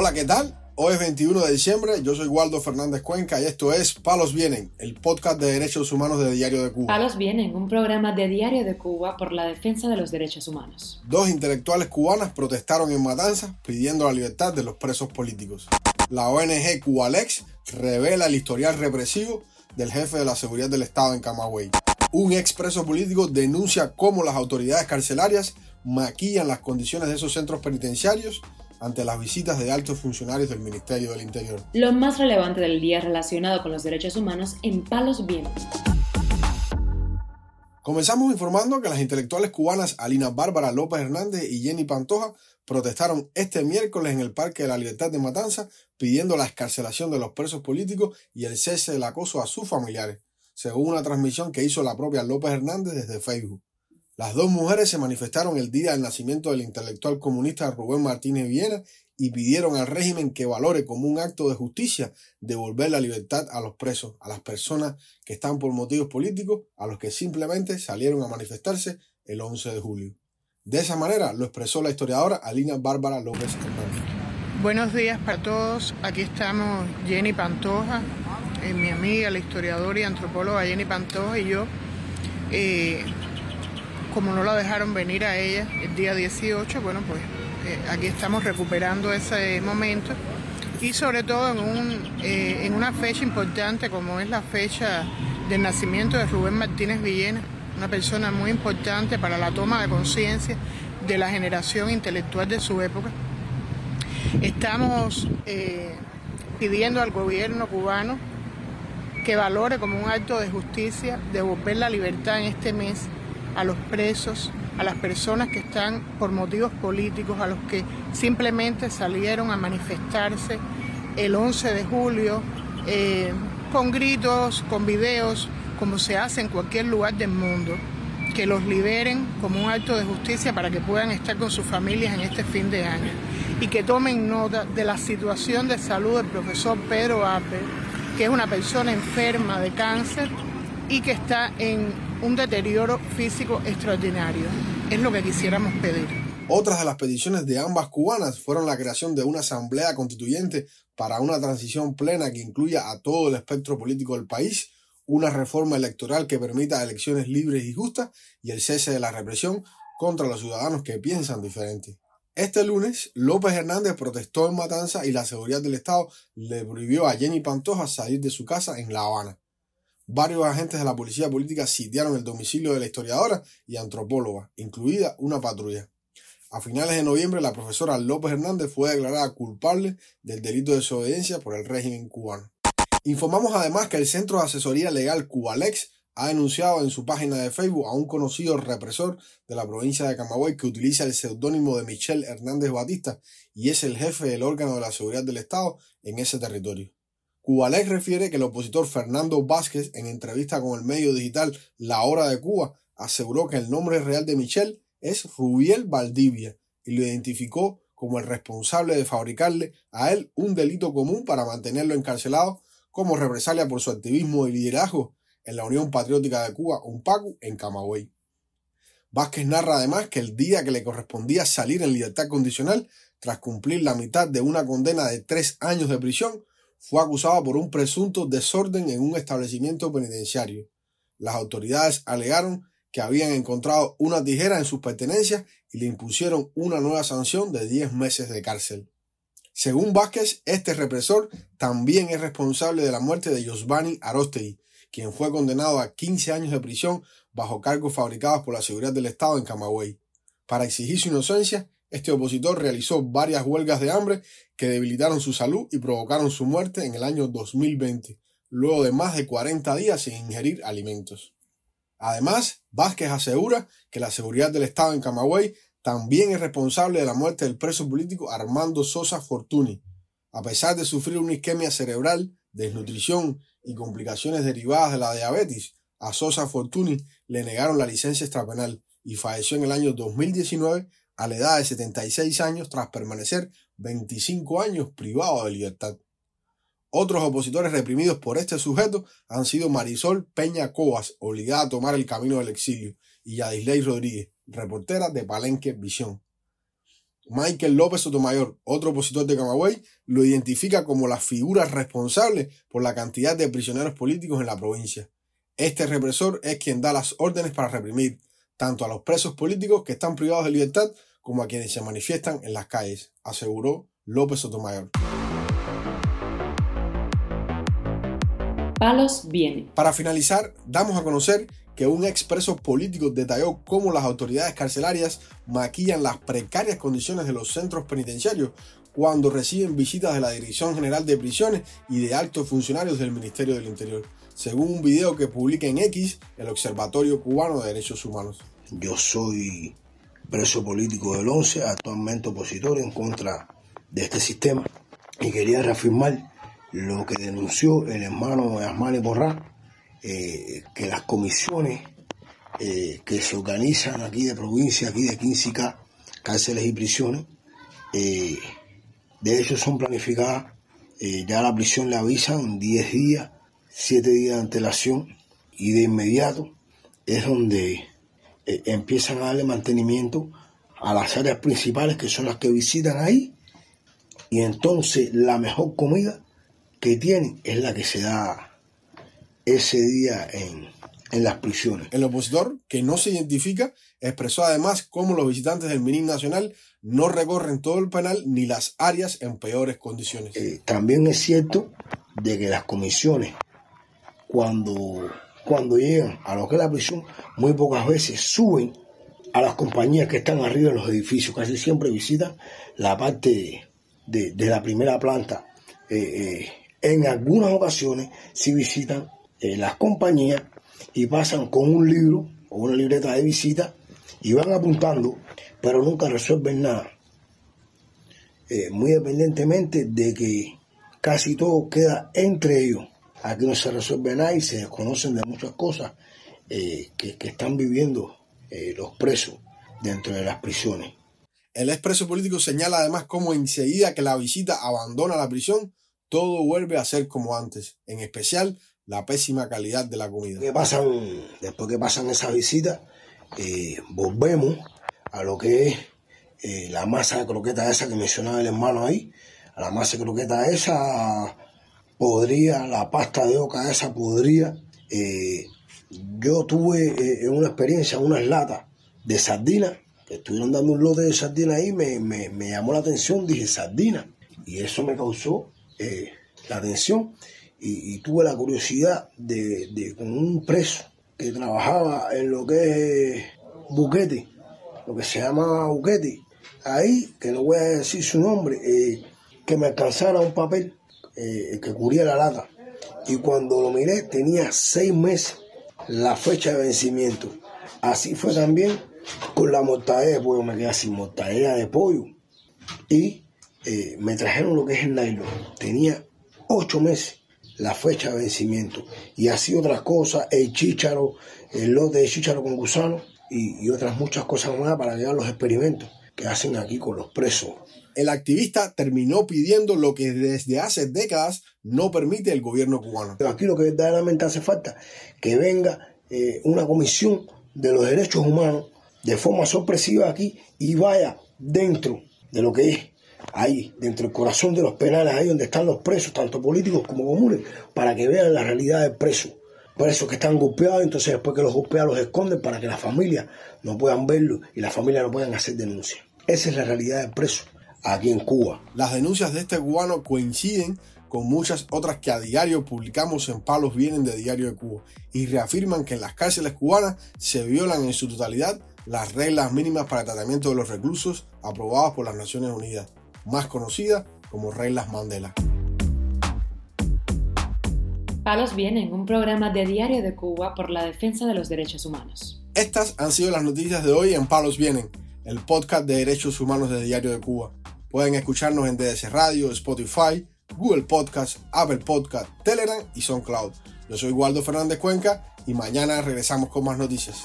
Hola, ¿qué tal? Hoy es 21 de diciembre, yo soy Waldo Fernández Cuenca y esto es Palos Vienen, el podcast de derechos humanos de Diario de Cuba. Palos Vienen, un programa de Diario de Cuba por la defensa de los derechos humanos. Dos intelectuales cubanas protestaron en Matanzas pidiendo la libertad de los presos políticos. La ONG Cubalex revela el historial represivo del jefe de la seguridad del Estado en Camagüey. Un expreso político denuncia cómo las autoridades carcelarias maquillan las condiciones de esos centros penitenciarios ante las visitas de altos funcionarios del Ministerio del Interior. Lo más relevante del día relacionado con los derechos humanos en Palos Vientos. Comenzamos informando que las intelectuales cubanas Alina Bárbara López Hernández y Jenny Pantoja protestaron este miércoles en el Parque de la Libertad de Matanza pidiendo la escarcelación de los presos políticos y el cese del acoso a sus familiares, según una transmisión que hizo la propia López Hernández desde Facebook. Las dos mujeres se manifestaron el día del nacimiento del intelectual comunista Rubén Martínez Viena y pidieron al régimen que valore como un acto de justicia devolver la libertad a los presos, a las personas que están por motivos políticos, a los que simplemente salieron a manifestarse el 11 de julio. De esa manera lo expresó la historiadora Alina Bárbara López Hernández. Buenos días para todos. Aquí estamos Jenny Pantoja, eh, mi amiga, la historiadora y antropóloga Jenny Pantoja y yo. Eh, como no la dejaron venir a ella el día 18, bueno, pues eh, aquí estamos recuperando ese momento y sobre todo en, un, eh, en una fecha importante como es la fecha del nacimiento de Rubén Martínez Villena, una persona muy importante para la toma de conciencia de la generación intelectual de su época. Estamos eh, pidiendo al gobierno cubano que valore como un acto de justicia devolver la libertad en este mes a los presos, a las personas que están por motivos políticos, a los que simplemente salieron a manifestarse el 11 de julio eh, con gritos, con videos, como se hace en cualquier lugar del mundo, que los liberen como un acto de justicia para que puedan estar con sus familias en este fin de año. Y que tomen nota de la situación de salud del profesor Pedro Apple, que es una persona enferma de cáncer y que está en un deterioro físico extraordinario. Es lo que quisiéramos pedir. Otras de las peticiones de ambas cubanas fueron la creación de una asamblea constituyente para una transición plena que incluya a todo el espectro político del país, una reforma electoral que permita elecciones libres y justas y el cese de la represión contra los ciudadanos que piensan diferente. Este lunes, López Hernández protestó en Matanza y la seguridad del Estado le prohibió a Jenny Pantoja salir de su casa en La Habana. Varios agentes de la policía política sitiaron el domicilio de la historiadora y antropóloga, incluida una patrulla. A finales de noviembre, la profesora López Hernández fue declarada culpable del delito de desobediencia por el régimen cubano. Informamos además que el Centro de Asesoría Legal Cubalex ha denunciado en su página de Facebook a un conocido represor de la provincia de Camagüey que utiliza el seudónimo de Michel Hernández Batista y es el jefe del órgano de la seguridad del Estado en ese territorio. Cubalex refiere que el opositor Fernando Vázquez, en entrevista con el medio digital La Hora de Cuba, aseguró que el nombre real de Michel es Rubiel Valdivia y lo identificó como el responsable de fabricarle a él un delito común para mantenerlo encarcelado como represalia por su activismo y liderazgo en la Unión Patriótica de Cuba, UNPACU, en Camagüey. Vázquez narra además que el día que le correspondía salir en libertad condicional, tras cumplir la mitad de una condena de tres años de prisión, fue acusado por un presunto desorden en un establecimiento penitenciario. Las autoridades alegaron que habían encontrado una tijera en sus pertenencias y le impusieron una nueva sanción de 10 meses de cárcel. Según Vázquez, este represor también es responsable de la muerte de Yosvani Arostegui, quien fue condenado a 15 años de prisión bajo cargos fabricados por la seguridad del Estado en Camagüey. Para exigir su inocencia, este opositor realizó varias huelgas de hambre que debilitaron su salud y provocaron su muerte en el año 2020, luego de más de 40 días sin ingerir alimentos. Además, Vázquez asegura que la seguridad del Estado en Camagüey también es responsable de la muerte del preso político Armando Sosa Fortuny. A pesar de sufrir una isquemia cerebral, desnutrición y complicaciones derivadas de la diabetes, a Sosa Fortuny le negaron la licencia extrapenal y falleció en el año 2019 a la edad de 76 años tras permanecer 25 años privado de libertad. Otros opositores reprimidos por este sujeto han sido Marisol Peña Cobas, obligada a tomar el camino del exilio, y Yadisley Rodríguez, reportera de Palenque Visión. Michael López Sotomayor, otro opositor de Camagüey, lo identifica como la figura responsable por la cantidad de prisioneros políticos en la provincia. Este represor es quien da las órdenes para reprimir tanto a los presos políticos que están privados de libertad como a quienes se manifiestan en las calles, aseguró López Sotomayor. Palos viene. Para finalizar, damos a conocer que un expreso político detalló cómo las autoridades carcelarias maquillan las precarias condiciones de los centros penitenciarios cuando reciben visitas de la Dirección General de Prisiones y de altos funcionarios del Ministerio del Interior, según un video que publica en X el Observatorio Cubano de Derechos Humanos. Yo soy preso político del 11, actualmente opositor en contra de este sistema, y quería reafirmar lo que denunció el hermano Asmani Borrá eh, que las comisiones eh, que se organizan aquí de provincia, aquí de 15K, cárceles y prisiones, eh, de hecho son planificadas, ya la prisión le avisan 10 días, 7 días de antelación y de inmediato es donde empiezan a darle mantenimiento a las áreas principales que son las que visitan ahí y entonces la mejor comida que tienen es la que se da ese día en, las prisiones. El opositor, que no se identifica, expresó además cómo los visitantes del MININ Nacional no recorren todo el penal ni las áreas en peores condiciones. Eh, también es cierto de que las comisiones, cuando, cuando llegan a lo que es la prisión, muy pocas veces suben a las compañías que están arriba de los edificios, casi siempre visitan la parte de, la primera planta. Eh, eh, en algunas ocasiones sí visitan eh, las compañías y pasan con un libro o una libreta de visita y van apuntando, pero nunca resuelven nada. Muy dependientemente de que casi todo queda entre ellos. Aquí no se resuelve nada y se desconocen de muchas cosas eh, que, que, están viviendo los presos dentro de las prisiones. El expreso político señala además cómo enseguida que la visita abandona la prisión, todo vuelve a ser como antes, en especial la pésima calidad de la comida. pasan, después que pasan esas visitas, eh, volvemos a lo que es eh, la masa de croqueta esa que mencionaba el hermano ahí, a la masa de croqueta esa podría, la pasta de oca esa podría. Eh, yo tuve una experiencia, unas latas de sardina, que estuvieron dando un lote de sardina ahí, me, me, llamó la atención, dije sardina, y eso me causó la atención y, tuve la curiosidad de, con un preso que trabajaba en lo que es Buquete, lo que se llama Buquete, ahí, que no voy a decir su nombre, eh, que me alcanzara un papel eh, que cubría la lata. Y cuando lo miré tenía seis meses la fecha de vencimiento. Así fue también con la mortadela de pollo, me quedé sin mortadela de pollo. Y eh, me trajeron lo que es el nylon. Tenía ocho meses la fecha de vencimiento. Y así otras cosas, el chícharo, el lote de chícharo con gusano y, otras muchas cosas más para llevar los experimentos que hacen aquí con los presos. El activista terminó pidiendo lo que desde hace décadas no permite el gobierno cubano. Pero aquí lo que verdaderamente hace falta, que venga eh, una comisión de los derechos humanos de forma sorpresiva aquí y vaya dentro de lo que es ahí, dentro del corazón de los penales, ahí donde están los presos, tanto políticos como comunes, para que vean la realidad del preso. Presos que están golpeados, entonces después que los golpean los esconden para que las familias no puedan verlo y las familias no puedan hacer denuncia. Esa es la realidad del preso aquí en Cuba. Las denuncias de este cubano coinciden con muchas otras que a diario publicamos en Palos Vienen de Diario de Cuba y reafirman que en las cárceles cubanas se violan en su totalidad las reglas mínimas para el tratamiento de los reclusos aprobadas por las Naciones Unidas más conocida como Reglas Mandela. Palos Vienen, un programa de Diario de Cuba por la defensa de los derechos humanos. Estas han sido las noticias de hoy en Palos Vienen, el podcast de derechos humanos de Diario de Cuba. Pueden escucharnos en DS Radio, Spotify, Google Podcast, Apple Podcast, Telegram y SoundCloud. Yo soy Waldo Fernández Cuenca y mañana regresamos con más noticias.